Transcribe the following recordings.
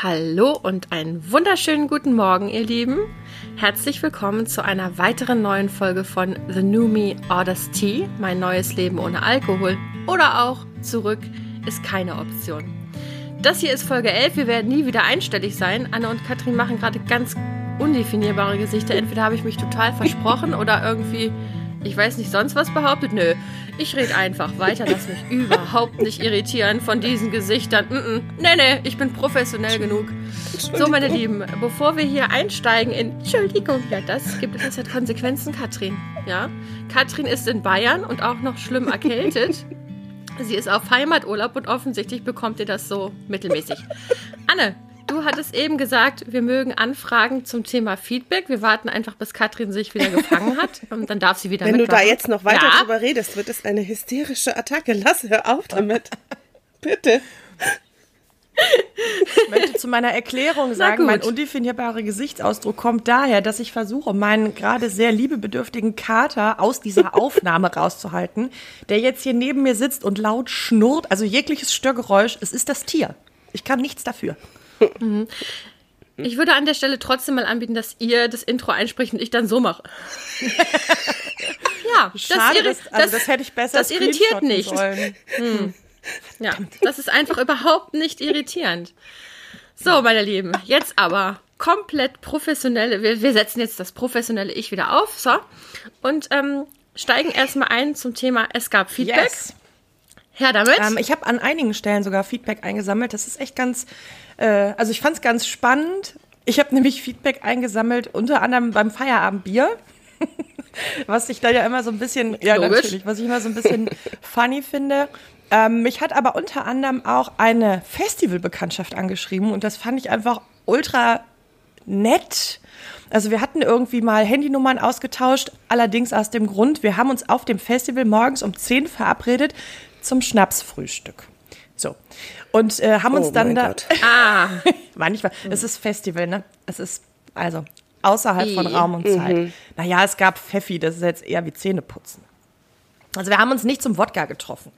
Hallo und einen wunderschönen guten Morgen, ihr Lieben. Herzlich willkommen zu einer weiteren neuen Folge von The New Me Orders Tea, mein neues Leben ohne Alkohol. Oder auch Zurück ist keine Option. Das hier ist Folge 11. Wir werden nie wieder einstellig sein. Anne und Katrin machen gerade ganz undefinierbare Gesichter. Entweder habe ich mich total versprochen oder irgendwie ich weiß nicht, sonst was behauptet? Nö. Ich rede einfach weiter, lass mich überhaupt nicht irritieren von diesen Gesichtern. Mm -mm. Nee, nee, ich bin professionell genug. So, meine Lieben, bevor wir hier einsteigen in Entschuldigung, ja, das gibt es hat Konsequenzen, Katrin. Ja, Katrin ist in Bayern und auch noch schlimm erkältet. Sie ist auf Heimaturlaub und offensichtlich bekommt ihr das so mittelmäßig. Anne, Du hattest eben gesagt, wir mögen Anfragen zum Thema Feedback. Wir warten einfach, bis Katrin sich wieder gefangen hat. Und dann darf sie wieder Wenn mitmachen. du da jetzt noch weiter ja. drüber redest, wird es eine hysterische Attacke. Lass, hör auf damit. Bitte. Ich möchte zu meiner Erklärung sagen, mein undefinierbarer Gesichtsausdruck kommt daher, dass ich versuche, meinen gerade sehr liebebedürftigen Kater aus dieser Aufnahme rauszuhalten, der jetzt hier neben mir sitzt und laut schnurrt, also jegliches Störgeräusch, es ist das Tier. Ich kann nichts dafür. Mhm. Ich würde an der Stelle trotzdem mal anbieten, dass ihr das Intro einspricht und ich dann so mache. ja, Schade, das, das, also das hätte ich besser Das irritiert nicht. Hm. Ja, das ist einfach überhaupt nicht irritierend. So, meine Lieben, jetzt aber komplett professionelle, wir, wir setzen jetzt das professionelle Ich wieder auf, so, und ähm, steigen erstmal ein zum Thema Es gab Feedback. Yes. Her damit. Ähm, ich habe an einigen Stellen sogar Feedback eingesammelt. Das ist echt ganz, äh, also ich fand es ganz spannend. Ich habe nämlich Feedback eingesammelt, unter anderem beim Feierabendbier. was ich da ja immer so ein bisschen, ja Logisch. natürlich, was ich immer so ein bisschen funny finde. Ähm, mich hat aber unter anderem auch eine Festivalbekanntschaft angeschrieben und das fand ich einfach ultra nett. Also wir hatten irgendwie mal Handynummern ausgetauscht, allerdings aus dem Grund, wir haben uns auf dem Festival morgens um 10 verabredet zum Schnapsfrühstück. So. Und äh, haben uns oh dann da. Gott. Ah, manchmal. Es ist Festival, ne? Es ist also außerhalb von Raum und Zeit. Mhm. Naja, es gab Pfeffi, das ist jetzt eher wie Zähneputzen. Also wir haben uns nicht zum Wodka getroffen,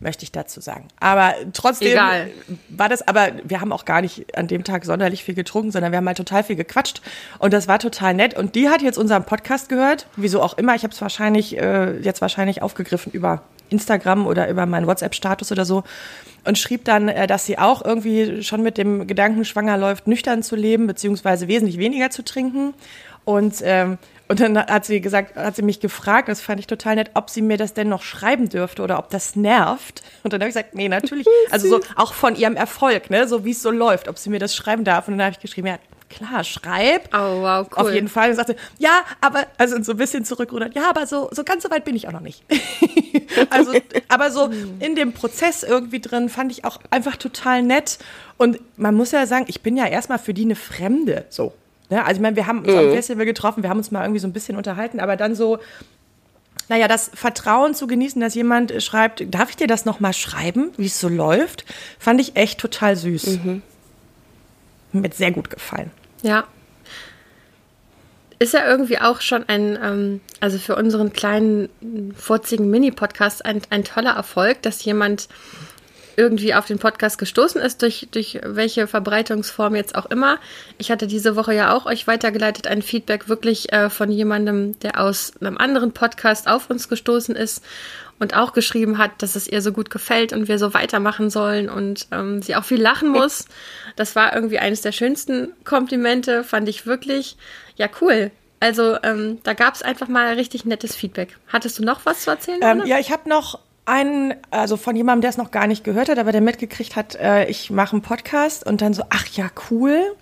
möchte ich dazu sagen. Aber trotzdem Egal. war das, aber wir haben auch gar nicht an dem Tag sonderlich viel getrunken, sondern wir haben halt total viel gequatscht und das war total nett. Und die hat jetzt unseren Podcast gehört, wieso auch immer. Ich habe es wahrscheinlich äh, jetzt wahrscheinlich aufgegriffen über Instagram oder über meinen WhatsApp-Status oder so und schrieb dann, äh, dass sie auch irgendwie schon mit dem Gedanken schwanger läuft, nüchtern zu leben, beziehungsweise wesentlich weniger zu trinken. Und, ähm, und dann hat sie gesagt, hat sie mich gefragt, das fand ich total nett, ob sie mir das denn noch schreiben dürfte oder ob das nervt. Und dann habe ich gesagt, nee, natürlich. Also so auch von ihrem Erfolg, ne, so wie es so läuft, ob sie mir das schreiben darf. Und dann habe ich geschrieben, ja, klar, schreib. Oh, wow, cool. Auf jeden Fall. Und sagte, ja, aber, also so ein bisschen zurückrudert, ja, aber so, so ganz so weit bin ich auch noch nicht. also, aber so in dem Prozess irgendwie drin fand ich auch einfach total nett. Und man muss ja sagen, ich bin ja erstmal für die eine Fremde, so. Ne? Also, ich meine, wir haben uns mhm. am Festival getroffen, wir haben uns mal irgendwie so ein bisschen unterhalten, aber dann so, naja, das Vertrauen zu genießen, dass jemand schreibt, darf ich dir das nochmal schreiben, wie es so läuft, fand ich echt total süß. Mhm. Mir sehr gut gefallen. Ja. Ist ja irgendwie auch schon ein, ähm, also für unseren kleinen, furzigen Mini-Podcast ein, ein toller Erfolg, dass jemand irgendwie auf den Podcast gestoßen ist, durch, durch welche Verbreitungsform jetzt auch immer. Ich hatte diese Woche ja auch euch weitergeleitet, ein Feedback wirklich äh, von jemandem, der aus einem anderen Podcast auf uns gestoßen ist und auch geschrieben hat, dass es ihr so gut gefällt und wir so weitermachen sollen und ähm, sie auch viel lachen muss. Das war irgendwie eines der schönsten Komplimente, fand ich wirklich. Ja, cool. Also ähm, da gab es einfach mal richtig nettes Feedback. Hattest du noch was zu erzählen? Ähm, ja, ich habe noch einen, also von jemandem, der es noch gar nicht gehört hat, aber der mitgekriegt hat, äh, ich mache einen Podcast und dann so, ach ja, cool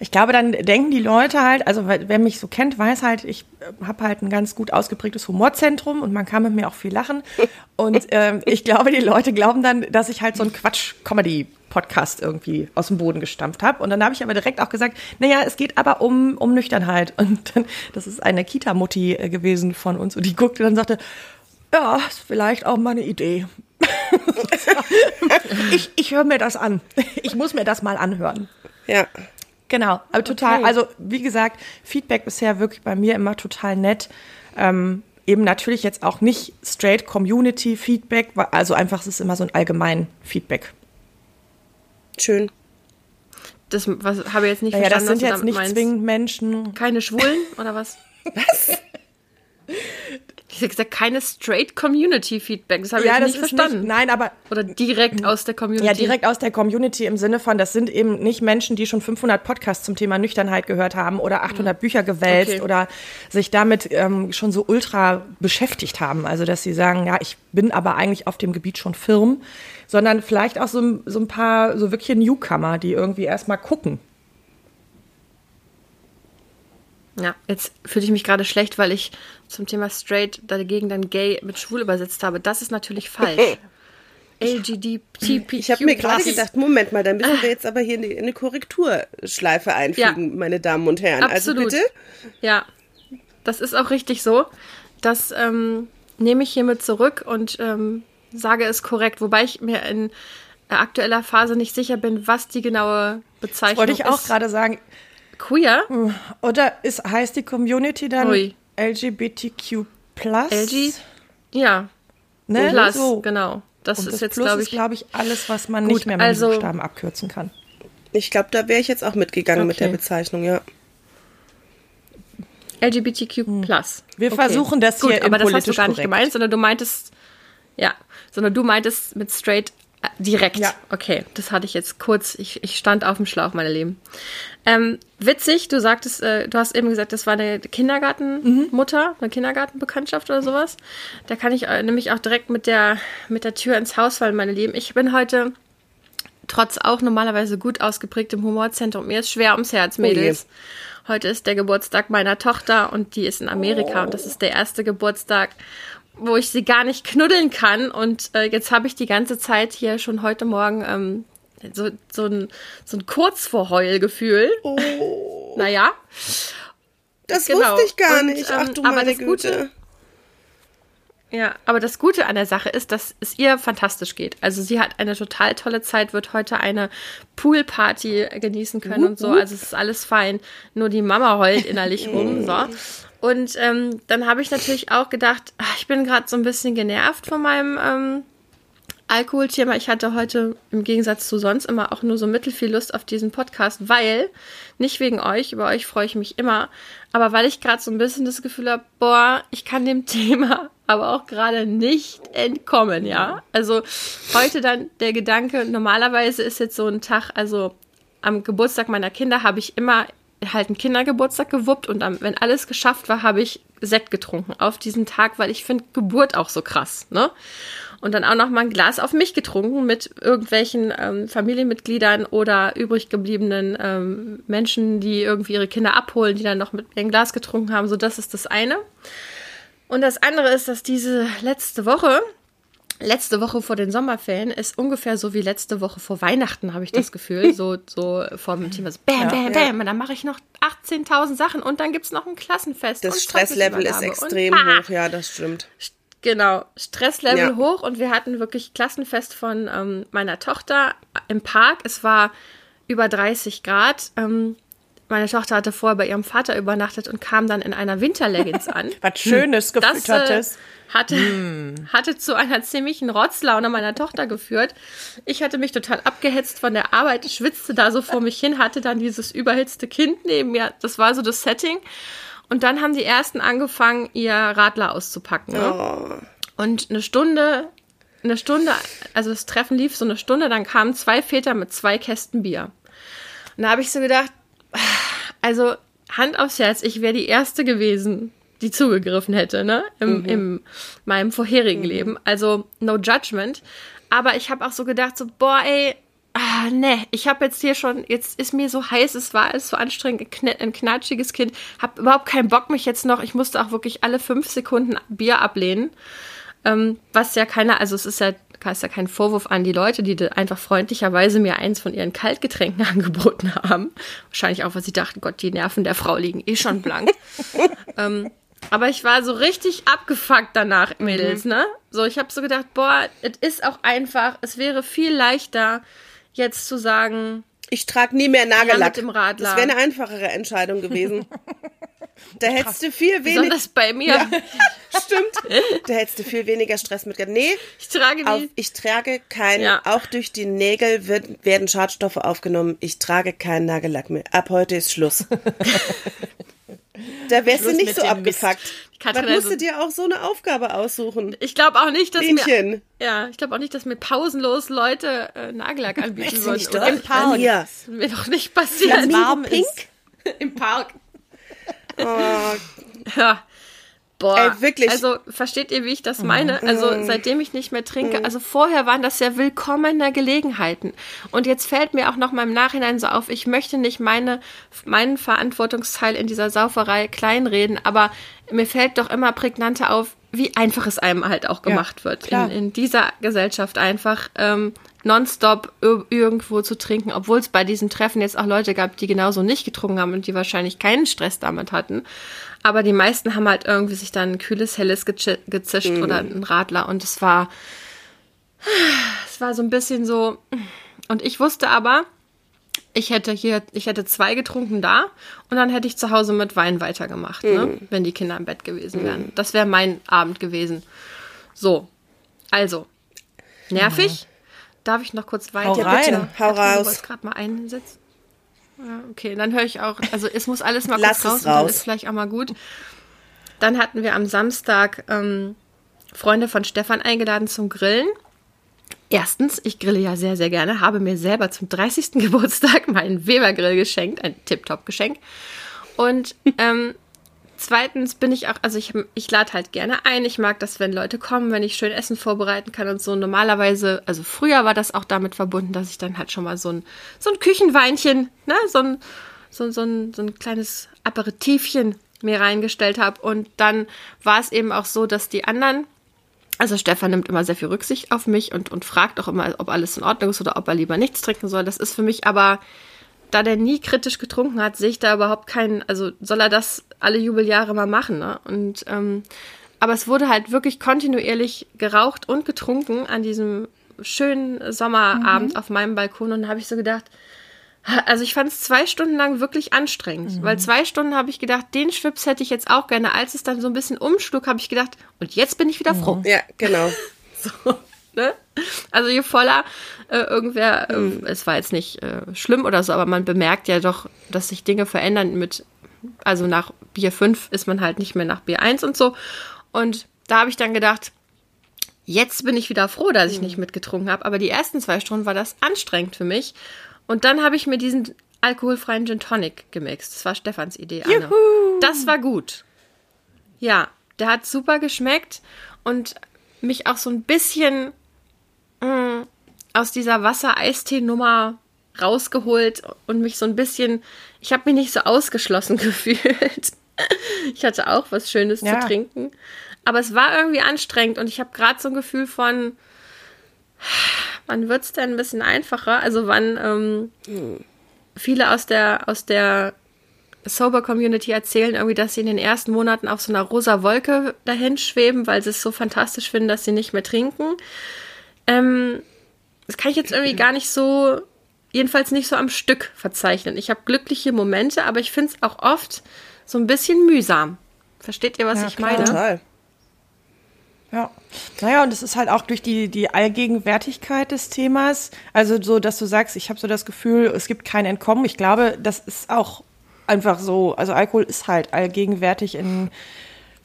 ich glaube, dann denken die Leute halt, also wer mich so kennt, weiß halt, ich äh, habe halt ein ganz gut ausgeprägtes Humorzentrum und man kann mit mir auch viel lachen. Und ähm, ich glaube, die Leute glauben dann, dass ich halt so ein Quatsch-Comedy Podcast irgendwie aus dem Boden gestampft habe. Und dann habe ich aber direkt auch gesagt, naja, es geht aber um, um Nüchternheit. Und dann, das ist eine Kita-Mutti äh, gewesen von uns. Und die guckte dann und sagte, ja, ist vielleicht auch mal eine Idee. ich ich höre mir das an. Ich muss mir das mal anhören. Ja. Genau, aber total, okay. also wie gesagt, Feedback bisher wirklich bei mir immer total nett. Ähm, eben natürlich jetzt auch nicht straight Community Feedback, also einfach es ist immer so ein allgemein Feedback. Schön. das was habe ich jetzt nicht naja, verstanden. das sind jetzt nicht meinst. zwingend Menschen. Keine Schwulen oder was? was? Ich habe gesagt, keine straight Community Feedback. Das habe ja, ich nicht verstanden. Nicht, nein, aber oder direkt aus der Community. Ja, direkt aus der Community im Sinne von, das sind eben nicht Menschen, die schon 500 Podcasts zum Thema Nüchternheit gehört haben oder 800 mhm. Bücher gewälzt okay. oder sich damit ähm, schon so ultra beschäftigt haben. Also, dass sie sagen, ja, ich bin aber eigentlich auf dem Gebiet schon firm, sondern vielleicht auch so, so ein paar so wirkliche Newcomer, die irgendwie erstmal gucken. Ja, jetzt fühle ich mich gerade schlecht, weil ich zum Thema straight dagegen dann gay mit schwul übersetzt habe. Das ist natürlich falsch. LGBTQ. Ich habe mir gerade gedacht, Moment mal, dann müssen wir jetzt aber hier eine, eine Korrekturschleife einfügen, ja, meine Damen und Herren. Also absolut. Also bitte? Ja, das ist auch richtig so. Das ähm, nehme ich hiermit zurück und ähm, sage es korrekt, wobei ich mir in aktueller Phase nicht sicher bin, was die genaue Bezeichnung ist. Wollte ich auch gerade sagen. Queer? Oder ist, heißt die Community dann Ui. LGBTQ+. LG? Ja. Ne? Plus, so. genau. Das Und ist das jetzt, glaube ich, glaube ich, alles, was man gut, nicht mehr mit also, Buchstaben abkürzen kann. Ich glaube, da wäre ich jetzt auch mitgegangen okay. mit der Bezeichnung, ja. LGBTQ+. Hm. Wir okay. versuchen das hier Gut, aber das hast du gar nicht gemeint, sondern du meintest, ja, sondern du meintest mit straight äh, direkt. Ja. Okay, das hatte ich jetzt kurz. Ich, ich stand auf dem Schlauch, meine Lieben. Ähm, witzig, du sagtest, äh, du hast eben gesagt, das war eine Kindergartenmutter, mhm. eine Kindergartenbekanntschaft oder sowas. Da kann ich äh, nämlich auch direkt mit der, mit der Tür ins Haus fallen, meine Lieben. Ich bin heute trotz auch normalerweise gut ausgeprägtem Humorzentrum. Mir ist schwer ums Herz, oh Mädels. Oh heute ist der Geburtstag meiner Tochter und die ist in Amerika oh. und das ist der erste Geburtstag, wo ich sie gar nicht knuddeln kann. Und äh, jetzt habe ich die ganze Zeit hier schon heute Morgen ähm, so, so ein, so ein Kurzvorheulgefühl. Oh. Naja. Das genau. wusste ich gar nicht. Ach du ähm, meine Güte. Gute, ja, aber das Gute an der Sache ist, dass es ihr fantastisch geht. Also sie hat eine total tolle Zeit, wird heute eine Poolparty genießen können uh, und so. Also es ist alles fein. Nur die Mama heult innerlich rum. So. Und ähm, dann habe ich natürlich auch gedacht, ach, ich bin gerade so ein bisschen genervt von meinem ähm, Alkoholthema. Ich hatte heute im Gegensatz zu sonst immer auch nur so mittelfiel Lust auf diesen Podcast, weil, nicht wegen euch, über euch freue ich mich immer, aber weil ich gerade so ein bisschen das Gefühl habe, boah, ich kann dem Thema aber auch gerade nicht entkommen, ja. Also heute dann der Gedanke, normalerweise ist jetzt so ein Tag, also am Geburtstag meiner Kinder habe ich immer halt einen Kindergeburtstag gewuppt und dann, wenn alles geschafft war, habe ich Sekt getrunken auf diesen Tag, weil ich finde Geburt auch so krass, ne? Und dann auch noch mal ein Glas auf mich getrunken mit irgendwelchen ähm, Familienmitgliedern oder übrig gebliebenen ähm, Menschen, die irgendwie ihre Kinder abholen, die dann noch mit ein Glas getrunken haben. So, das ist das eine. Und das andere ist, dass diese letzte Woche, letzte Woche vor den Sommerferien ist ungefähr so wie letzte Woche vor Weihnachten, habe ich das Gefühl. So, so vom Thema so bam, bam, bam. Und dann mache ich noch 18.000 Sachen und dann gibt es noch ein Klassenfest. Das Stresslevel ist extrem und, ah, hoch, ja, das stimmt. Genau, Stresslevel ja. hoch und wir hatten wirklich Klassenfest von ähm, meiner Tochter im Park. Es war über 30 Grad. Ähm, meine Tochter hatte vorher bei ihrem Vater übernachtet und kam dann in einer Winterleggings an. Was Schönes gefüttertes. Das, äh, hatte, hm. hatte zu einer ziemlichen Rotzlaune meiner Tochter geführt. Ich hatte mich total abgehetzt von der Arbeit, schwitzte da so vor mich hin, hatte dann dieses überhitzte Kind neben mir. Das war so das Setting. Und dann haben die ersten angefangen, ihr Radler auszupacken. Ne? Oh. Und eine Stunde, eine Stunde, also das Treffen lief so eine Stunde, dann kamen zwei Väter mit zwei Kästen Bier. Und da habe ich so gedacht, also Hand aufs Herz, ich wäre die Erste gewesen, die zugegriffen hätte, ne? Im, mhm. im meinem vorherigen mhm. Leben. Also no judgment. Aber ich habe auch so gedacht, so, boah, ey, ah, ne, ich habe jetzt hier schon, jetzt ist mir so heiß, es war alles so anstrengend, ein knatschiges Kind, habe überhaupt keinen Bock mich jetzt noch, ich musste auch wirklich alle fünf Sekunden Bier ablehnen, ähm, was ja keiner, also es ist ja, ist ja kein Vorwurf an die Leute, die einfach freundlicherweise mir eins von ihren Kaltgetränken angeboten haben. Wahrscheinlich auch, weil sie dachten, Gott, die Nerven der Frau liegen eh schon blank. ähm, aber ich war so richtig abgefuckt danach, Mädels, mhm. ne? So, ich habe so gedacht, boah, es ist auch einfach, es wäre viel leichter, jetzt zu sagen, ich trage nie mehr Nagellack. Ja, das wäre eine einfachere Entscheidung gewesen. Da hättest du viel weniger. Besonders bei mir. Ja, stimmt. Da hättest du viel weniger Stress mit. Nee, ich trage auf, Ich trage keinen. Ja. Auch durch die Nägel wird, werden Schadstoffe aufgenommen. Ich trage keinen Nagellack mehr. Ab heute ist Schluss. da wärst Schluss du nicht so abgefuckt. Dann musst also, du dir auch so eine Aufgabe aussuchen. Ich glaube auch nicht, dass mir ja, ich glaube auch nicht, dass mir pausenlos Leute äh, Nagellack anbieten würden. Nicht Im Park. Das wird mir doch nicht passieren. Warm Pink im Park. Oh. Ja. Boah, Ey, wirklich. Also versteht ihr, wie ich das meine? Mhm. Also seitdem ich nicht mehr trinke, mhm. also vorher waren das ja willkommene Gelegenheiten. Und jetzt fällt mir auch noch mal im Nachhinein so auf, ich möchte nicht meine, meinen Verantwortungsteil in dieser Sauferei kleinreden, aber mir fällt doch immer prägnanter auf, wie einfach es einem halt auch gemacht ja, wird. In, in, dieser Gesellschaft einfach ähm, nonstop irgendwo zu trinken, obwohl es bei diesen Treffen jetzt auch Leute gab, die genauso nicht getrunken haben und die wahrscheinlich keinen Stress damit hatten. Aber die meisten haben halt irgendwie sich dann ein kühles, helles gezischt mhm. oder ein Radler und es war, es war so ein bisschen so, und ich wusste aber, ich hätte hier, ich hätte zwei getrunken da und dann hätte ich zu Hause mit Wein weitergemacht, ne, mhm. ne, wenn die Kinder im Bett gewesen wären. Mhm. Das wäre mein Abend gewesen. So, also, nervig. Mhm. Darf ich noch kurz weiter? Hau rein, ja, hau raus. Ich gerade mal einsetzen. Ja, okay, dann höre ich auch, also es muss alles mal Lass kurz raus, es raus. dann ist vielleicht auch mal gut. Dann hatten wir am Samstag ähm, Freunde von Stefan eingeladen zum Grillen. Erstens, ich grille ja sehr, sehr gerne, habe mir selber zum 30. Geburtstag meinen Weber-Grill geschenkt, ein Tip-Top-Geschenk. Und ähm, Zweitens bin ich auch, also ich, ich lade halt gerne ein. Ich mag das, wenn Leute kommen, wenn ich schön Essen vorbereiten kann und so. Normalerweise, also früher war das auch damit verbunden, dass ich dann halt schon mal so ein, so ein Küchenweinchen, ne, so ein, so, so, ein, so ein kleines Aperitivchen mir reingestellt habe. Und dann war es eben auch so, dass die anderen, also Stefan nimmt immer sehr viel Rücksicht auf mich und, und fragt auch immer, ob alles in Ordnung ist oder ob er lieber nichts trinken soll. Das ist für mich aber da der nie kritisch getrunken hat, sehe ich da überhaupt keinen, also soll er das alle Jubeljahre mal machen, ne? Und ähm, aber es wurde halt wirklich kontinuierlich geraucht und getrunken an diesem schönen Sommerabend mhm. auf meinem Balkon und dann habe ich so gedacht, also ich fand es zwei Stunden lang wirklich anstrengend, mhm. weil zwei Stunden habe ich gedacht, den Schwips hätte ich jetzt auch gerne. Als es dann so ein bisschen umschlug, habe ich gedacht, und jetzt bin ich wieder froh. Ja, genau. so. Ne? Also je voller äh, irgendwer, äh, mhm. es war jetzt nicht äh, schlimm oder so, aber man bemerkt ja doch, dass sich Dinge verändern mit, also nach Bier 5 ist man halt nicht mehr nach Bier 1 und so. Und da habe ich dann gedacht, jetzt bin ich wieder froh, dass ich mhm. nicht mitgetrunken habe, aber die ersten zwei Stunden war das anstrengend für mich. Und dann habe ich mir diesen alkoholfreien Gin Tonic gemixt. Das war Stefans Idee, Anne. Juhu. Das war gut. Ja, der hat super geschmeckt und mich auch so ein bisschen mh, aus dieser Wasser-Eistee-Nummer rausgeholt und mich so ein bisschen, ich habe mich nicht so ausgeschlossen gefühlt. ich hatte auch was Schönes ja. zu trinken. Aber es war irgendwie anstrengend und ich habe gerade so ein Gefühl von, wann wird es denn ein bisschen einfacher? Also wann ähm, hm. viele aus der, aus der Sober Community erzählen irgendwie, dass sie in den ersten Monaten auf so einer rosa Wolke dahin schweben, weil sie es so fantastisch finden, dass sie nicht mehr trinken. Ähm, das kann ich jetzt irgendwie gar nicht so, jedenfalls nicht so am Stück verzeichnen. Ich habe glückliche Momente, aber ich finde es auch oft so ein bisschen mühsam. Versteht ihr, was ja, ich klar. meine? Total. Ja. Naja, und es ist halt auch durch die, die Allgegenwärtigkeit des Themas, also so, dass du sagst, ich habe so das Gefühl, es gibt kein Entkommen. Ich glaube, das ist auch einfach so. Also Alkohol ist halt allgegenwärtig in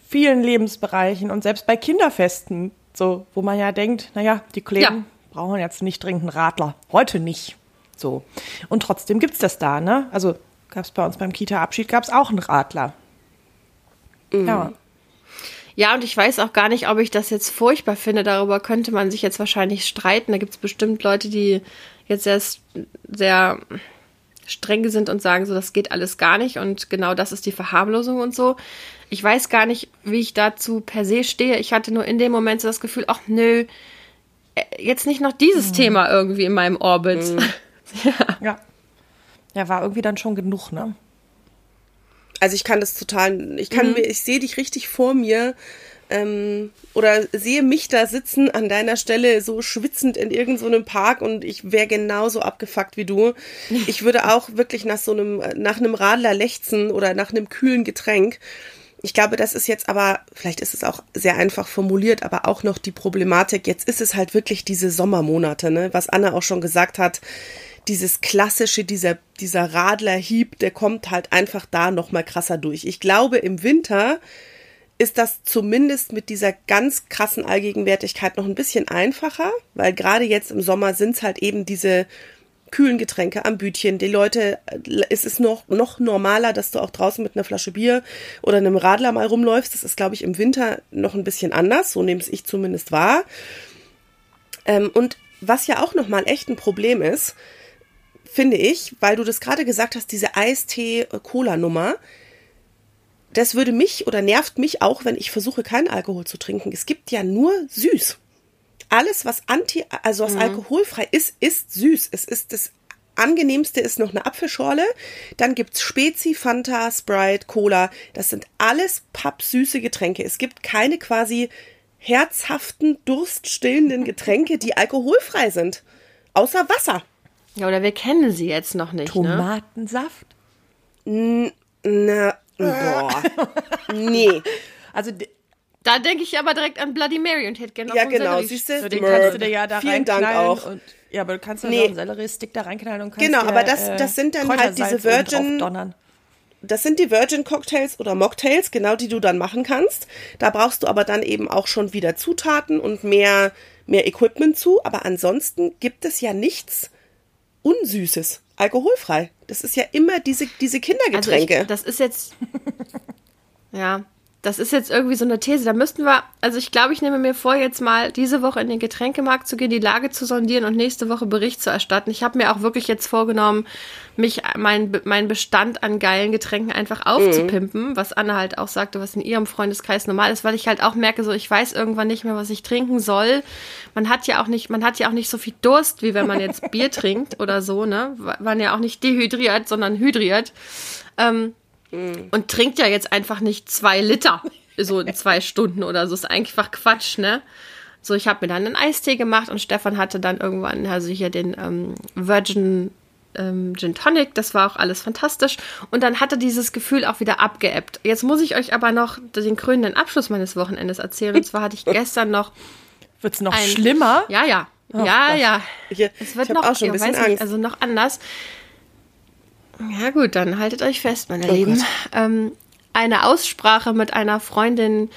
vielen Lebensbereichen und selbst bei Kinderfesten so, wo man ja denkt, naja, die Kollegen ja. brauchen jetzt nicht dringend einen Radler. Heute nicht. So. Und trotzdem gibt es das da, ne? Also gab es bei uns beim Kita-Abschied, gab es auch einen Radler. Mhm. Ja. Ja, und ich weiß auch gar nicht, ob ich das jetzt furchtbar finde. Darüber könnte man sich jetzt wahrscheinlich streiten. Da gibt es bestimmt Leute, die jetzt sehr, sehr streng sind und sagen, so, das geht alles gar nicht und genau das ist die Verharmlosung und so. Ich weiß gar nicht, wie ich dazu per se stehe. Ich hatte nur in dem Moment so das Gefühl, ach nö, äh, jetzt nicht noch dieses mhm. Thema irgendwie in meinem Orbit. Mhm. ja. ja. Ja, war irgendwie dann schon genug, ne? Also ich kann das total, ich kann mhm. mir, ich sehe dich richtig vor mir, ähm, oder sehe mich da sitzen an deiner Stelle so schwitzend in irgendeinem so Park und ich wäre genauso abgefuckt wie du. Ich würde auch wirklich nach so einem, nach einem Radler lechzen oder nach einem kühlen Getränk. Ich glaube, das ist jetzt aber, vielleicht ist es auch sehr einfach formuliert, aber auch noch die Problematik. Jetzt ist es halt wirklich diese Sommermonate, ne? Was Anna auch schon gesagt hat. Dieses klassische, dieser, dieser Radlerhieb, der kommt halt einfach da nochmal krasser durch. Ich glaube, im Winter ist das zumindest mit dieser ganz krassen Allgegenwärtigkeit noch ein bisschen einfacher, weil gerade jetzt im Sommer sind es halt eben diese kühlen Getränke am Bütchen. Die Leute, es ist noch, noch normaler, dass du auch draußen mit einer Flasche Bier oder einem Radler mal rumläufst. Das ist, glaube ich, im Winter noch ein bisschen anders. So nehme es ich zumindest wahr. Ähm, und was ja auch nochmal echt ein Problem ist, finde ich, weil du das gerade gesagt hast, diese Eistee-Cola-Nummer, das würde mich oder nervt mich auch, wenn ich versuche, keinen Alkohol zu trinken. Es gibt ja nur süß. Alles, was anti, also was mhm. alkoholfrei ist, ist süß. Es ist das angenehmste ist noch eine Apfelschorle. Dann gibt's Spezi, Fanta, Sprite, Cola. Das sind alles pappsüße Getränke. Es gibt keine quasi herzhaften, durststillenden Getränke, die alkoholfrei sind. Außer Wasser. Ja, oder wir kennen sie jetzt noch nicht. Ne? Tomatensaft? Ne? Na, boah. nee. Also da denke ich aber direkt an Bloody Mary und hätte gerne noch Ja, genau, siehst du? Den kannst du dir ja da Vielen Dank auch. Und, ja, aber du kannst ja nee. einen Sellerie-Stick da reinknallen und kannst Genau, dir, aber das, äh, das sind dann halt diese Virgin... Das sind die Virgin Cocktails oder Mocktails, genau die du dann machen kannst. Da brauchst du aber dann eben auch schon wieder Zutaten und mehr, mehr Equipment zu. Aber ansonsten gibt es ja nichts Unsüßes, alkoholfrei. Das ist ja immer diese, diese Kindergetränke. Also ich, das ist jetzt. ja, das ist jetzt irgendwie so eine These. Da müssten wir, also ich glaube, ich nehme mir vor, jetzt mal diese Woche in den Getränkemarkt zu gehen, die Lage zu sondieren und nächste Woche Bericht zu erstatten. Ich habe mir auch wirklich jetzt vorgenommen, mich mein, mein Bestand an geilen Getränken einfach aufzupimpen, mhm. was Anna halt auch sagte, was in ihrem Freundeskreis normal ist, weil ich halt auch merke, so ich weiß irgendwann nicht mehr, was ich trinken soll. Man hat ja auch nicht, man hat ja auch nicht so viel Durst, wie wenn man jetzt Bier trinkt oder so, ne? Man ja auch nicht dehydriert, sondern hydriert. Ähm, Mhm. Und trinkt ja jetzt einfach nicht zwei Liter, so in zwei Stunden oder so. Ist einfach Quatsch, ne? So, ich habe mir dann einen Eistee gemacht und Stefan hatte dann irgendwann, also hier den ähm, Virgin ähm, Gin Tonic, das war auch alles fantastisch. Und dann hatte dieses Gefühl auch wieder abgeebbt. Jetzt muss ich euch aber noch den krönenden Abschluss meines Wochenendes erzählen. Und zwar hatte ich gestern noch. Wird's noch ein, schlimmer? Ja, ja. Oh, ja, Gott. ja. Ich, es wird noch, auch schon ein bisschen Angst. Nicht, also noch anders. Ja gut, dann haltet euch fest, meine oh Lieben. Ähm, eine Aussprache mit einer Freundin,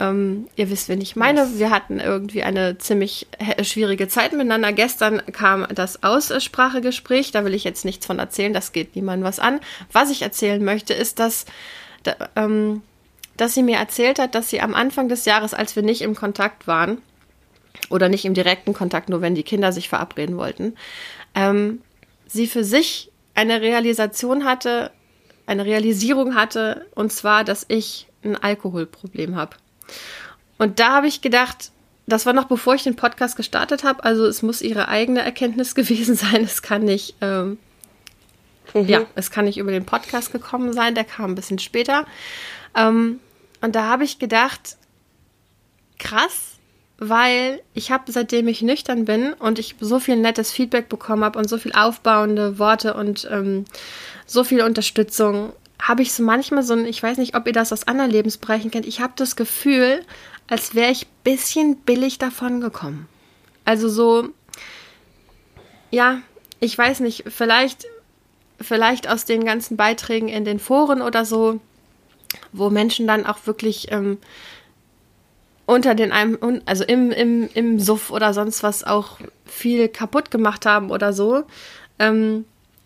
ähm, ihr wisst, wen ich meine. Wir hatten irgendwie eine ziemlich schwierige Zeit miteinander. Gestern kam das Aussprachegespräch, da will ich jetzt nichts von erzählen, das geht niemandem was an. Was ich erzählen möchte, ist, dass, da, ähm, dass sie mir erzählt hat, dass sie am Anfang des Jahres, als wir nicht im Kontakt waren, oder nicht im direkten Kontakt, nur wenn die Kinder sich verabreden wollten, ähm, sie für sich eine Realisation hatte, eine Realisierung hatte, und zwar, dass ich ein Alkoholproblem habe. Und da habe ich gedacht, das war noch bevor ich den Podcast gestartet habe, also es muss ihre eigene Erkenntnis gewesen sein. Es kann nicht, ähm, mhm. ja, es kann nicht über den Podcast gekommen sein, der kam ein bisschen später. Ähm, und da habe ich gedacht, krass, weil ich habe, seitdem ich nüchtern bin und ich so viel nettes Feedback bekommen habe und so viel aufbauende Worte und ähm, so viel Unterstützung, habe ich so manchmal so ein, ich weiß nicht, ob ihr das aus anderen Lebensbereichen kennt, ich habe das Gefühl, als wäre ich ein bisschen billig davon gekommen. Also so, ja, ich weiß nicht, vielleicht, vielleicht aus den ganzen Beiträgen in den Foren oder so, wo Menschen dann auch wirklich ähm, unter den einem, also im, im, im Suff oder sonst was auch viel kaputt gemacht haben oder so, ähm,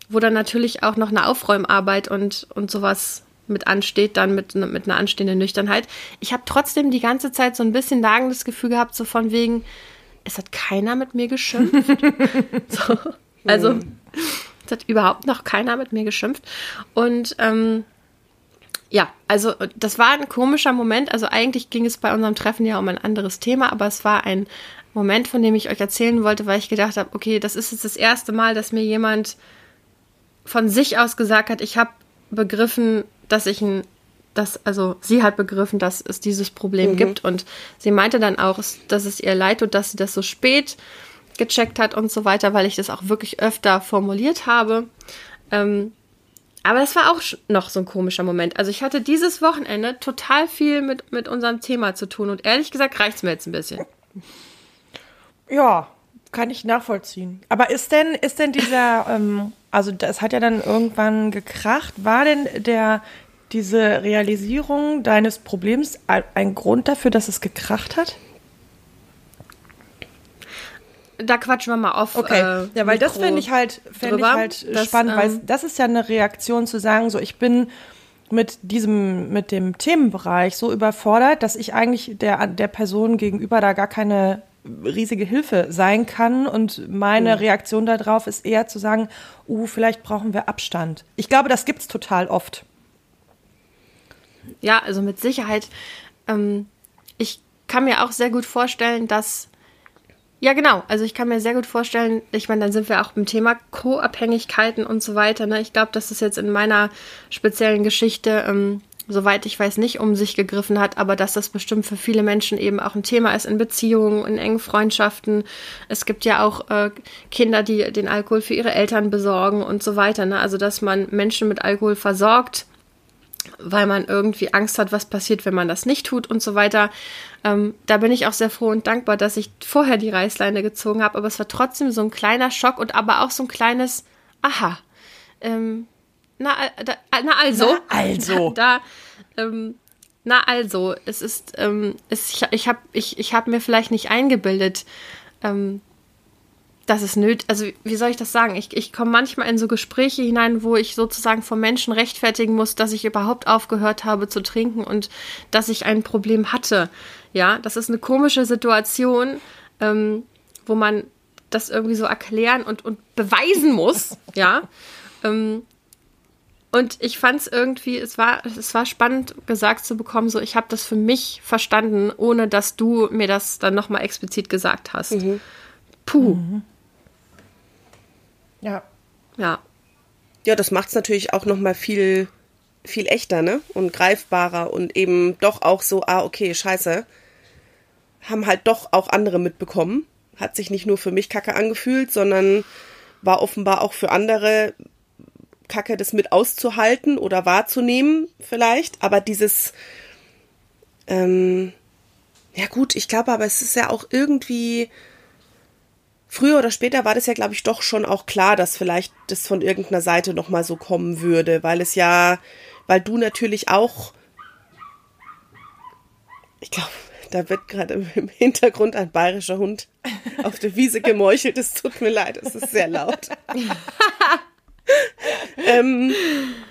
wo dann natürlich auch noch eine Aufräumarbeit und, und sowas mit ansteht, dann mit, mit einer anstehenden Nüchternheit. Ich habe trotzdem die ganze Zeit so ein bisschen nagendes Gefühl gehabt, so von wegen, es hat keiner mit mir geschimpft. so, also, es hat überhaupt noch keiner mit mir geschimpft. Und ähm, ja, also das war ein komischer Moment. Also eigentlich ging es bei unserem Treffen ja um ein anderes Thema, aber es war ein Moment, von dem ich euch erzählen wollte, weil ich gedacht habe, okay, das ist jetzt das erste Mal, dass mir jemand von sich aus gesagt hat, ich habe begriffen, dass ich ein dass, also sie hat begriffen, dass es dieses Problem mhm. gibt und sie meinte dann auch, dass es ihr leid tut, dass sie das so spät gecheckt hat und so weiter, weil ich das auch wirklich öfter formuliert habe. Ähm, aber das war auch noch so ein komischer Moment. Also ich hatte dieses Wochenende total viel mit, mit unserem Thema zu tun und ehrlich gesagt reicht es mir jetzt ein bisschen. Ja, kann ich nachvollziehen. Aber ist denn, ist denn dieser, ähm, also das hat ja dann irgendwann gekracht, war denn der, diese Realisierung deines Problems ein Grund dafür, dass es gekracht hat? Da quatschen wir mal auf. Okay, äh, ja, weil Mikro das finde ich halt, fänd ich halt das, spannend, ähm, weil das ist ja eine Reaktion zu sagen, so ich bin mit diesem, mit dem Themenbereich so überfordert, dass ich eigentlich der, der Person gegenüber da gar keine riesige Hilfe sein kann. Und meine mhm. Reaktion darauf ist eher zu sagen, uh, vielleicht brauchen wir Abstand. Ich glaube, das gibt es total oft. Ja, also mit Sicherheit. Ähm, ich kann mir auch sehr gut vorstellen, dass ja, genau. Also ich kann mir sehr gut vorstellen, ich meine, dann sind wir auch beim Thema Co-Abhängigkeiten und so weiter. Ne? Ich glaube, dass das jetzt in meiner speziellen Geschichte, ähm, soweit ich weiß, nicht um sich gegriffen hat, aber dass das bestimmt für viele Menschen eben auch ein Thema ist in Beziehungen, in engen Freundschaften. Es gibt ja auch äh, Kinder, die den Alkohol für ihre Eltern besorgen und so weiter. Ne? Also dass man Menschen mit Alkohol versorgt weil man irgendwie Angst hat, was passiert, wenn man das nicht tut und so weiter. Ähm, da bin ich auch sehr froh und dankbar, dass ich vorher die Reißleine gezogen habe, aber es war trotzdem so ein kleiner Schock und aber auch so ein kleines Aha. Ähm, na, da, na also. Na also. Da, da ähm, na also, es ist, ähm, es, ich, ich habe ich, ich hab mir vielleicht nicht eingebildet, ähm, das ist nötig. Also, wie soll ich das sagen? Ich, ich komme manchmal in so Gespräche hinein, wo ich sozusagen vom Menschen rechtfertigen muss, dass ich überhaupt aufgehört habe zu trinken und dass ich ein Problem hatte. Ja, das ist eine komische Situation, ähm, wo man das irgendwie so erklären und, und beweisen muss. ja. Ähm, und ich fand es irgendwie, es war, es war spannend gesagt zu bekommen, so ich habe das für mich verstanden, ohne dass du mir das dann nochmal explizit gesagt hast. Mhm. Puh. Mhm. Ja. Ja. Ja, das macht es natürlich auch noch mal viel, viel echter, ne? Und greifbarer und eben doch auch so, ah, okay, scheiße. Haben halt doch auch andere mitbekommen. Hat sich nicht nur für mich kacke angefühlt, sondern war offenbar auch für andere kacke, das mit auszuhalten oder wahrzunehmen, vielleicht. Aber dieses, ähm, ja gut, ich glaube aber, es ist ja auch irgendwie, früher oder später war das ja, glaube ich, doch schon auch klar, dass vielleicht das von irgendeiner Seite nochmal so kommen würde, weil es ja, weil du natürlich auch, ich glaube, da wird gerade im Hintergrund ein bayerischer Hund auf der Wiese gemeuchelt. Es tut mir leid, es ist sehr laut. ähm,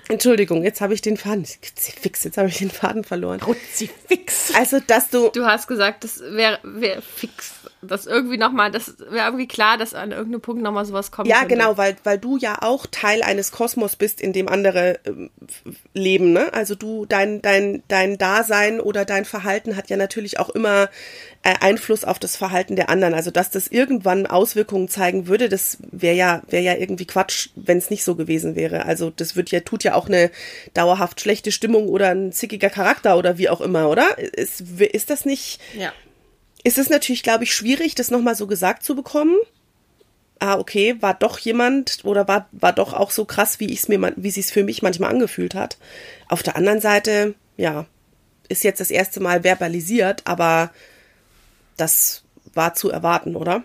Entschuldigung, jetzt habe ich den Faden. Fix, jetzt habe ich den Faden verloren. Kruzifix. Also, dass du. Du hast gesagt, das wäre wär fix. Das irgendwie nochmal, das wäre irgendwie klar, dass an irgendeinem Punkt nochmal sowas kommt. Ja, könnte. genau, weil, weil du ja auch Teil eines Kosmos bist, in dem andere äh, leben, ne? Also du, dein, dein, dein Dasein oder dein Verhalten hat ja natürlich auch immer äh, Einfluss auf das Verhalten der anderen. Also dass das irgendwann Auswirkungen zeigen würde, das wäre ja, wäre ja irgendwie Quatsch, wenn es nicht so gewesen wäre. Also das wird ja, tut ja auch eine dauerhaft schlechte Stimmung oder ein zickiger Charakter oder wie auch immer, oder? Ist, ist das nicht? Ja. Ist es natürlich, glaube ich, schwierig, das nochmal so gesagt zu bekommen. Ah, okay, war doch jemand oder war, war doch auch so krass, wie ich es mir, wie es für mich manchmal angefühlt hat. Auf der anderen Seite, ja, ist jetzt das erste Mal verbalisiert, aber das war zu erwarten, oder?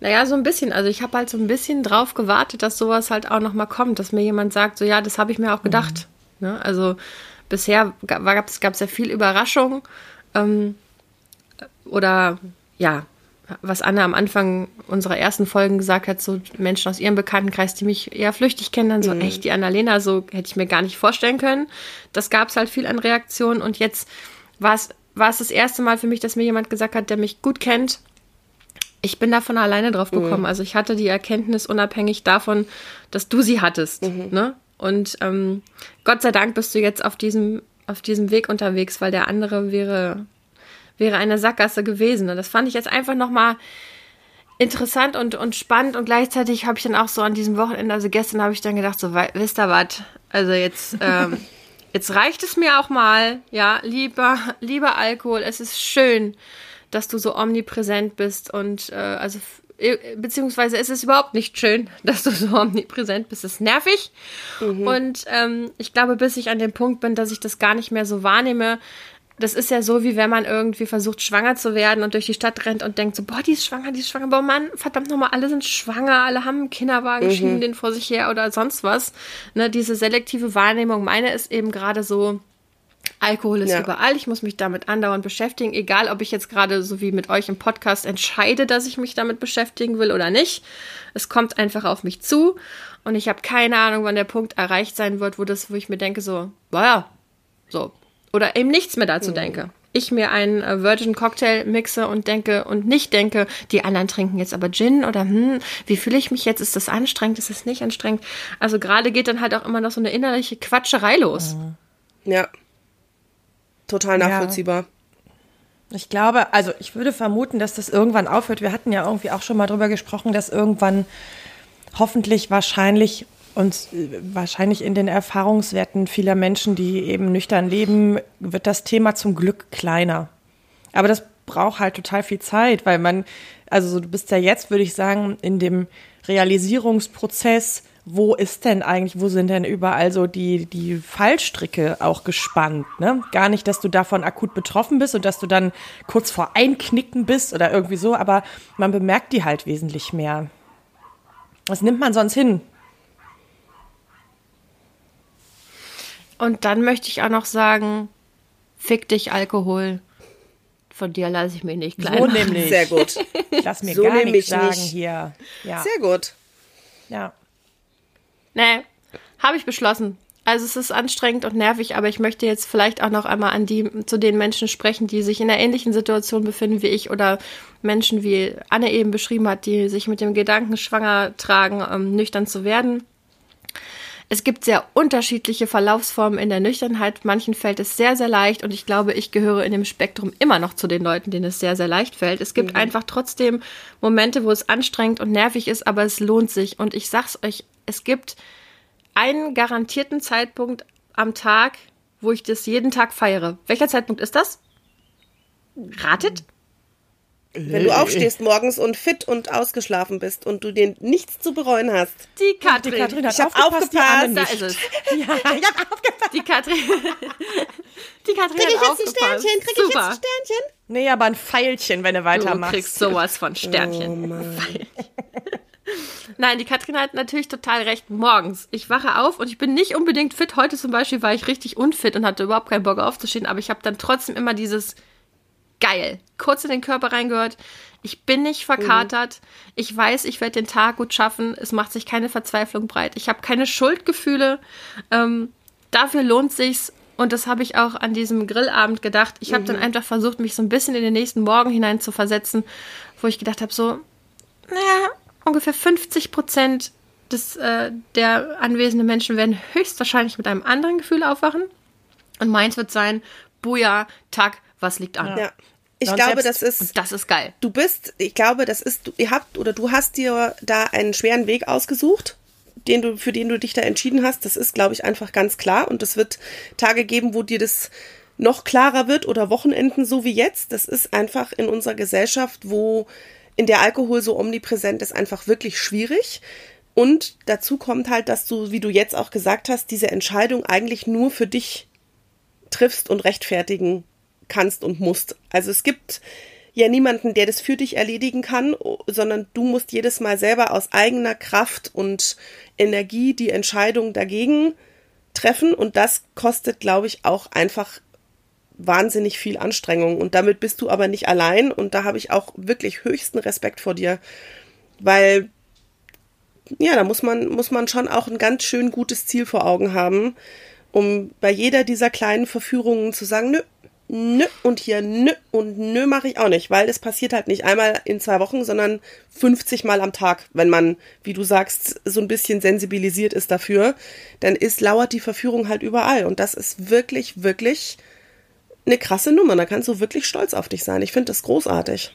Naja, so ein bisschen. Also ich habe halt so ein bisschen drauf gewartet, dass sowas halt auch nochmal kommt, dass mir jemand sagt, so ja, das habe ich mir auch gedacht. Mhm. Ne? Also bisher gab es ja viel Überraschung ähm, oder ja, was Anna am Anfang unserer ersten Folgen gesagt hat, so Menschen aus ihrem Bekanntenkreis, die mich eher flüchtig kennen, dann so, mhm. echt, die Annalena, so hätte ich mir gar nicht vorstellen können. Das gab es halt viel an Reaktionen und jetzt war es, war es das erste Mal für mich, dass mir jemand gesagt hat, der mich gut kennt. Ich bin davon alleine drauf mhm. gekommen. Mhm. Also ich hatte die Erkenntnis unabhängig davon, dass du sie hattest. Mhm. Ne? Und ähm, Gott sei Dank bist du jetzt auf diesem, auf diesem Weg unterwegs, weil der andere wäre wäre eine Sackgasse gewesen. Und das fand ich jetzt einfach nochmal interessant und, und spannend. Und gleichzeitig habe ich dann auch so an diesem Wochenende, also gestern habe ich dann gedacht, so, wisst ihr was, also jetzt, ähm, jetzt reicht es mir auch mal, ja, lieber, lieber Alkohol, es ist schön, dass du so omnipräsent bist. Und äh, also äh, beziehungsweise ist es überhaupt nicht schön, dass du so omnipräsent bist. Es ist nervig. Mhm. Und ähm, ich glaube, bis ich an dem Punkt bin, dass ich das gar nicht mehr so wahrnehme, das ist ja so, wie wenn man irgendwie versucht, schwanger zu werden und durch die Stadt rennt und denkt so, boah, die ist schwanger, die ist schwanger. Boah, Mann, verdammt nochmal, alle sind schwanger, alle haben einen Kinderwagen, mhm. schieben den vor sich her oder sonst was. Ne, diese selektive Wahrnehmung, meine ist eben gerade so, Alkohol ist ja. überall, ich muss mich damit andauernd beschäftigen, egal ob ich jetzt gerade so wie mit euch im Podcast entscheide, dass ich mich damit beschäftigen will oder nicht. Es kommt einfach auf mich zu und ich habe keine Ahnung, wann der Punkt erreicht sein wird, wo das, wo ich mir denke so, naja, so oder eben nichts mehr dazu mhm. denke. Ich mir einen äh, Virgin Cocktail mixe und denke und nicht denke, die anderen trinken jetzt aber Gin oder hm, wie fühle ich mich jetzt? Ist das anstrengend? Ist das nicht anstrengend? Also gerade geht dann halt auch immer noch so eine innerliche Quatscherei los. Ja. Total nachvollziehbar. Ja. Ich glaube, also ich würde vermuten, dass das irgendwann aufhört. Wir hatten ja irgendwie auch schon mal drüber gesprochen, dass irgendwann hoffentlich wahrscheinlich und äh, wahrscheinlich in den Erfahrungswerten vieler Menschen, die eben nüchtern leben, wird das Thema zum Glück kleiner. Aber das braucht halt total viel Zeit, weil man, also du bist ja jetzt, würde ich sagen, in dem Realisierungsprozess wo ist denn eigentlich, wo sind denn überall so die, die Fallstricke auch gespannt, ne? Gar nicht, dass du davon akut betroffen bist und dass du dann kurz vor Einknicken bist oder irgendwie so, aber man bemerkt die halt wesentlich mehr. Was nimmt man sonst hin? Und dann möchte ich auch noch sagen, fick dich Alkohol. Von dir lasse ich mich nicht klein. So nämlich. Sehr gut. Lass mir so gar nichts sagen nicht. hier. Ja. Sehr gut. Ja. Nee, habe ich beschlossen. Also es ist anstrengend und nervig, aber ich möchte jetzt vielleicht auch noch einmal an die zu den Menschen sprechen, die sich in einer ähnlichen Situation befinden wie ich oder Menschen, wie Anne eben beschrieben hat, die sich mit dem Gedanken schwanger tragen, ähm, nüchtern zu werden. Es gibt sehr unterschiedliche Verlaufsformen in der Nüchternheit. Manchen fällt es sehr, sehr leicht und ich glaube, ich gehöre in dem Spektrum immer noch zu den Leuten, denen es sehr, sehr leicht fällt. Es gibt mhm. einfach trotzdem Momente, wo es anstrengend und nervig ist, aber es lohnt sich. Und ich sag's euch es gibt einen garantierten Zeitpunkt am Tag, wo ich das jeden Tag feiere. Welcher Zeitpunkt ist das? Ratet? Wenn du aufstehst morgens und fit und ausgeschlafen bist und du dir nichts zu bereuen hast. Die Katrin. Die Katrin hat ich habe aufgepasst. Da ist es. Ja, ich habe aufgepasst. Die Katrin. Die Katrin krieg ich jetzt ein Sternchen? Krieg Super. ich jetzt ein Sternchen? Nee, aber ein Pfeilchen, wenn du weitermachst. Du kriegst sowas von Sternchen. Oh Nein, die Katrin hat natürlich total recht. Morgens. Ich wache auf und ich bin nicht unbedingt fit. Heute zum Beispiel war ich richtig unfit und hatte überhaupt keinen Bock aufzustehen, aber ich habe dann trotzdem immer dieses geil, kurz in den Körper reingehört. Ich bin nicht verkatert. Mhm. Ich weiß, ich werde den Tag gut schaffen. Es macht sich keine Verzweiflung breit. Ich habe keine Schuldgefühle. Ähm, dafür lohnt sich's. Und das habe ich auch an diesem Grillabend gedacht. Ich habe mhm. dann einfach versucht, mich so ein bisschen in den nächsten Morgen hinein zu versetzen, wo ich gedacht habe, so, naja, ungefähr 50 Prozent des, äh, der anwesenden Menschen werden höchstwahrscheinlich mit einem anderen Gefühl aufwachen. Und meins wird sein, Buja, Tag, was liegt an? Ja. Ich glaube, das ist. Das ist geil. Du bist, ich glaube, das ist, ihr habt oder du hast dir da einen schweren Weg ausgesucht, den du, für den du dich da entschieden hast. Das ist, glaube ich, einfach ganz klar. Und es wird Tage geben, wo dir das noch klarer wird oder Wochenenden so wie jetzt. Das ist einfach in unserer Gesellschaft, wo in der Alkohol so omnipräsent ist, einfach wirklich schwierig. Und dazu kommt halt, dass du, wie du jetzt auch gesagt hast, diese Entscheidung eigentlich nur für dich triffst und rechtfertigen kannst und musst. Also es gibt ja niemanden, der das für dich erledigen kann, sondern du musst jedes Mal selber aus eigener Kraft und Energie die Entscheidung dagegen treffen. Und das kostet, glaube ich, auch einfach wahnsinnig viel Anstrengung. Und damit bist du aber nicht allein. Und da habe ich auch wirklich höchsten Respekt vor dir, weil ja, da muss man muss man schon auch ein ganz schön gutes Ziel vor Augen haben, um bei jeder dieser kleinen Verführungen zu sagen, nö, nö und hier nö und nö mache ich auch nicht, weil das passiert halt nicht einmal in zwei Wochen, sondern 50 Mal am Tag, wenn man, wie du sagst, so ein bisschen sensibilisiert ist dafür, dann ist lauert die Verführung halt überall. Und das ist wirklich wirklich eine krasse Nummer. Da kannst du wirklich stolz auf dich sein. Ich finde das großartig.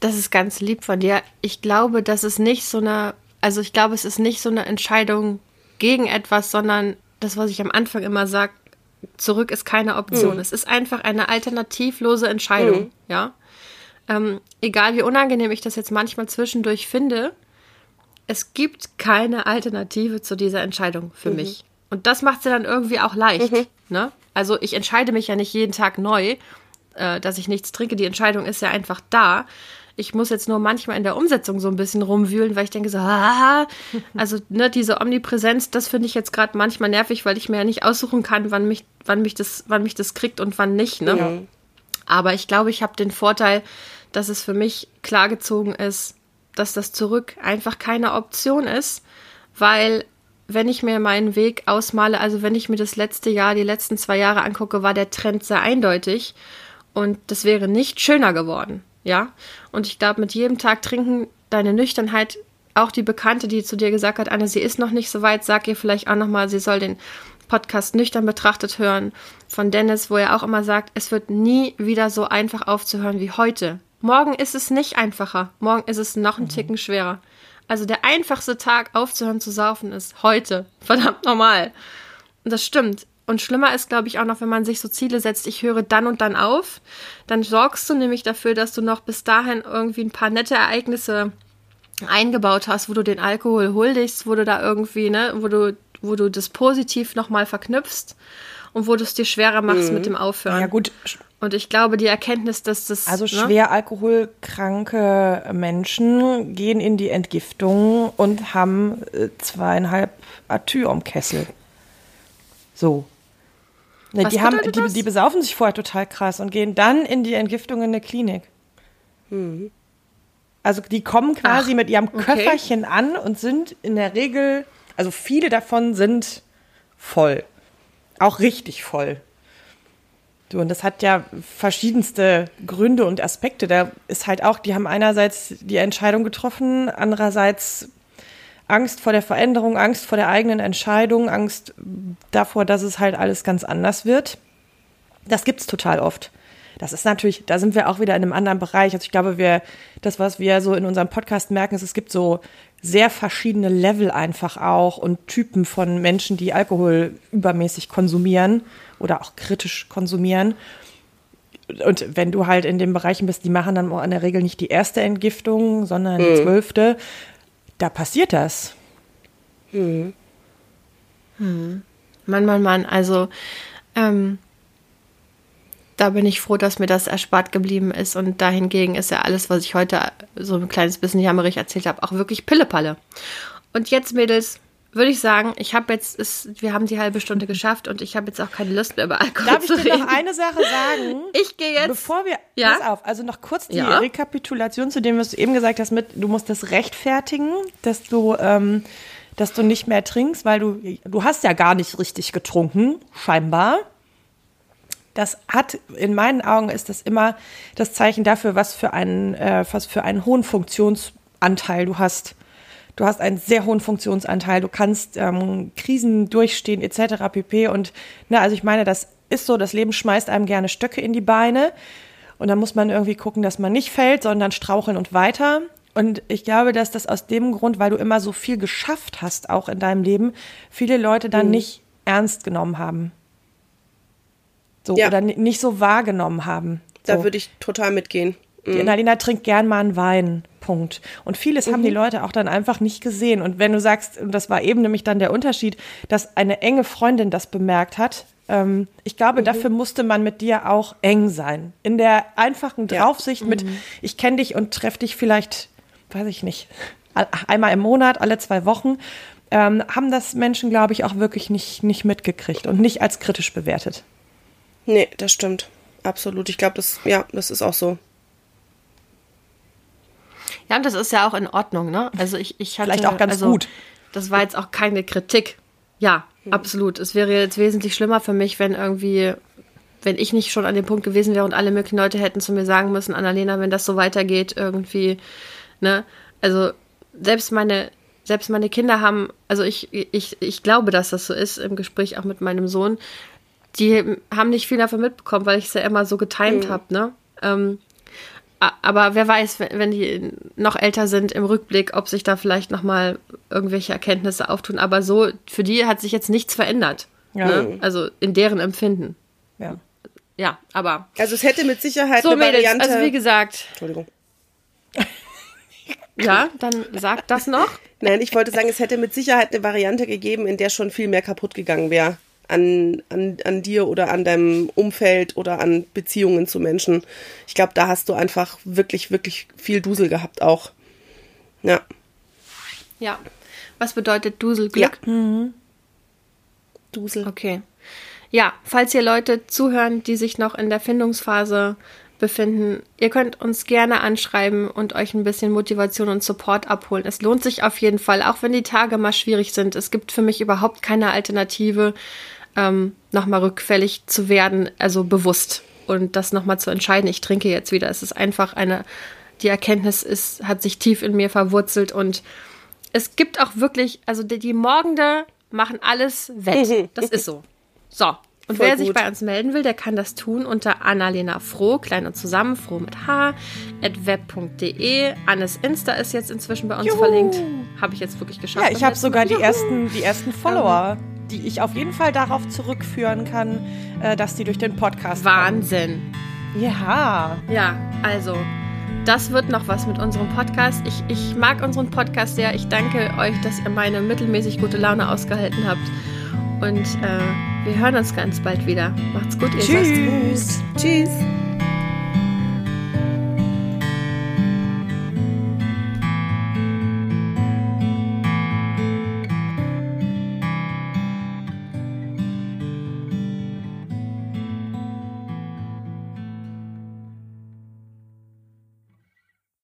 Das ist ganz lieb von dir. Ich glaube, das ist nicht so eine, also ich glaube, es ist nicht so eine Entscheidung gegen etwas, sondern das, was ich am Anfang immer sage, zurück ist keine Option. Mhm. Es ist einfach eine alternativlose Entscheidung, mhm. ja. Ähm, egal wie unangenehm ich das jetzt manchmal zwischendurch finde, es gibt keine Alternative zu dieser Entscheidung für mhm. mich. Und das macht sie dann irgendwie auch leicht. Mhm. Ne? Also ich entscheide mich ja nicht jeden Tag neu, äh, dass ich nichts trinke. Die Entscheidung ist ja einfach da. Ich muss jetzt nur manchmal in der Umsetzung so ein bisschen rumwühlen, weil ich denke so, ah, also ne, diese Omnipräsenz, das finde ich jetzt gerade manchmal nervig, weil ich mir ja nicht aussuchen kann, wann mich, wann mich das, wann mich das kriegt und wann nicht. Ne? Ja. Aber ich glaube, ich habe den Vorteil, dass es für mich klargezogen ist, dass das Zurück einfach keine Option ist, weil wenn ich mir meinen Weg ausmale, also wenn ich mir das letzte Jahr, die letzten zwei Jahre angucke, war der Trend sehr eindeutig und das wäre nicht schöner geworden, ja. Und ich glaube, mit jedem Tag trinken deine Nüchternheit, auch die Bekannte, die zu dir gesagt hat, Anne, sie ist noch nicht so weit, sag ihr vielleicht auch nochmal, sie soll den Podcast nüchtern betrachtet hören von Dennis, wo er auch immer sagt, es wird nie wieder so einfach aufzuhören wie heute. Morgen ist es nicht einfacher, morgen ist es noch ein mhm. Ticken schwerer. Also der einfachste Tag aufzuhören zu saufen ist heute. Verdammt normal. Und das stimmt. Und schlimmer ist, glaube ich, auch noch, wenn man sich so Ziele setzt, ich höre dann und dann auf, dann sorgst du nämlich dafür, dass du noch bis dahin irgendwie ein paar nette Ereignisse eingebaut hast, wo du den Alkohol huldigst, wo du da irgendwie, ne, wo du, wo du das positiv nochmal verknüpfst und wo du es dir schwerer machst mhm. mit dem Aufhören. Ja, gut. Und ich glaube, die Erkenntnis, dass das. Also ne? schwer alkoholkranke Menschen gehen in die Entgiftung und haben äh, zweieinhalb Atü am Kessel. So. Ne, die, haben, die, die, besaufen sich vorher total krass und gehen dann in die Entgiftung in eine Klinik. Mhm. Also die kommen quasi Ach, mit ihrem okay. Köfferchen an und sind in der Regel, also viele davon sind voll. Auch richtig voll. Du, und das hat ja verschiedenste Gründe und Aspekte. Da ist halt auch, die haben einerseits die Entscheidung getroffen, andererseits Angst vor der Veränderung, Angst vor der eigenen Entscheidung, Angst davor, dass es halt alles ganz anders wird. Das gibt's total oft. Das ist natürlich, da sind wir auch wieder in einem anderen Bereich. Also ich glaube, wir, das, was wir so in unserem Podcast merken, ist, es gibt so sehr verschiedene Level einfach auch und Typen von Menschen, die Alkohol übermäßig konsumieren oder auch kritisch konsumieren. Und wenn du halt in den Bereichen bist, die machen dann auch in der Regel nicht die erste Entgiftung, sondern die mhm. zwölfte, da passiert das. Hm. Hm. Mann, Mann, Mann, also ähm, da bin ich froh, dass mir das erspart geblieben ist. Und dahingegen ist ja alles, was ich heute so ein kleines bisschen jammerig erzählt habe, auch wirklich Pillepalle. Und jetzt, Mädels, würde ich sagen, ich habe jetzt, ist, wir haben die halbe Stunde geschafft und ich habe jetzt auch keine Lust mehr über Alkohol Darf zu reden. Darf ich dir noch eine Sache sagen? Ich gehe jetzt. Bevor wir, ja? pass auf, also noch kurz die ja? Rekapitulation zu dem, was du eben gesagt hast mit, du musst das rechtfertigen, dass du, ähm, dass du nicht mehr trinkst, weil du, du hast ja gar nicht richtig getrunken, scheinbar. Das hat, in meinen Augen ist das immer das Zeichen dafür, was für einen, äh, was für einen hohen Funktionsanteil du hast. Du hast einen sehr hohen Funktionsanteil, du kannst ähm, Krisen durchstehen etc. pp. Und na, also ich meine, das ist so, das Leben schmeißt einem gerne Stöcke in die Beine. Und dann muss man irgendwie gucken, dass man nicht fällt, sondern straucheln und weiter. Und ich glaube, dass das aus dem Grund, weil du immer so viel geschafft hast, auch in deinem Leben, viele Leute dann mhm. nicht ernst genommen haben. So, ja. oder nicht so wahrgenommen haben. So. Da würde ich total mitgehen. Die mhm. Annalena trinkt gern mal einen Wein. Punkt. Und vieles mhm. haben die mhm. Leute auch dann einfach nicht gesehen. Und wenn du sagst, und das war eben nämlich dann der Unterschied, dass eine enge Freundin das bemerkt hat, ähm, ich glaube, mhm. dafür musste man mit dir auch eng sein. In der einfachen Draufsicht ja. mit, mhm. ich kenne dich und treffe dich vielleicht, weiß ich nicht, einmal im Monat, alle zwei Wochen, ähm, haben das Menschen, glaube ich, auch wirklich nicht, nicht mitgekriegt und nicht als kritisch bewertet. Nee, das stimmt. Absolut. Ich glaube, das, ja, das ist auch so. Ja, und das ist ja auch in Ordnung, ne? Also ich, ich hatte, Vielleicht auch ganz also, gut. Das war jetzt auch keine Kritik. Ja, mhm. absolut. Es wäre jetzt wesentlich schlimmer für mich, wenn irgendwie, wenn ich nicht schon an dem Punkt gewesen wäre und alle möglichen Leute hätten zu mir sagen müssen, Annalena, wenn das so weitergeht, irgendwie, ne? Also selbst meine, selbst meine Kinder haben, also ich, ich, ich glaube, dass das so ist im Gespräch auch mit meinem Sohn, die haben nicht viel davon mitbekommen, weil ich es ja immer so getimed mhm. habe, ne? Ähm, aber wer weiß, wenn die noch älter sind im Rückblick, ob sich da vielleicht noch mal irgendwelche Erkenntnisse auftun. Aber so, für die hat sich jetzt nichts verändert. Ja. Ne? Also in deren Empfinden. Ja. Ja, aber. Also es hätte mit Sicherheit so, eine Mädels, Variante. Also wie gesagt. Entschuldigung. Ja, dann sag das noch. Nein, ich wollte sagen, es hätte mit Sicherheit eine Variante gegeben, in der schon viel mehr kaputt gegangen wäre. An, an, an dir oder an deinem Umfeld oder an Beziehungen zu Menschen. Ich glaube, da hast du einfach wirklich, wirklich viel Dusel gehabt auch. Ja. Ja. Was bedeutet Dusel? Glück? Ja. Mhm. Dusel. Okay. Ja, falls ihr Leute zuhören, die sich noch in der Findungsphase befinden, ihr könnt uns gerne anschreiben und euch ein bisschen Motivation und Support abholen. Es lohnt sich auf jeden Fall, auch wenn die Tage mal schwierig sind. Es gibt für mich überhaupt keine Alternative, ähm, nochmal rückfällig zu werden, also bewusst und das nochmal zu entscheiden. Ich trinke jetzt wieder. Es ist einfach eine, die Erkenntnis ist, hat sich tief in mir verwurzelt und es gibt auch wirklich, also die, die Morgende machen alles wett. Das ist so. So, und Voll wer gut. sich bei uns melden will, der kann das tun unter Annalena Froh, klein und zusammen, froh mit H, at web.de. Annes Insta ist jetzt inzwischen bei uns Juhu. verlinkt. Habe ich jetzt wirklich geschafft. Ja, ich habe sogar die ersten, die ersten Follower, die ich auf jeden Fall darauf zurückführen kann, äh, dass die durch den Podcast Wahnsinn. Kommen. Ja. Ja, also das wird noch was mit unserem Podcast. Ich, ich mag unseren Podcast sehr. Ich danke euch, dass ihr meine mittelmäßig gute Laune ausgehalten habt. Und äh, wir hören uns ganz bald wieder. Macht's gut, ihr Tschüss. Tschüss.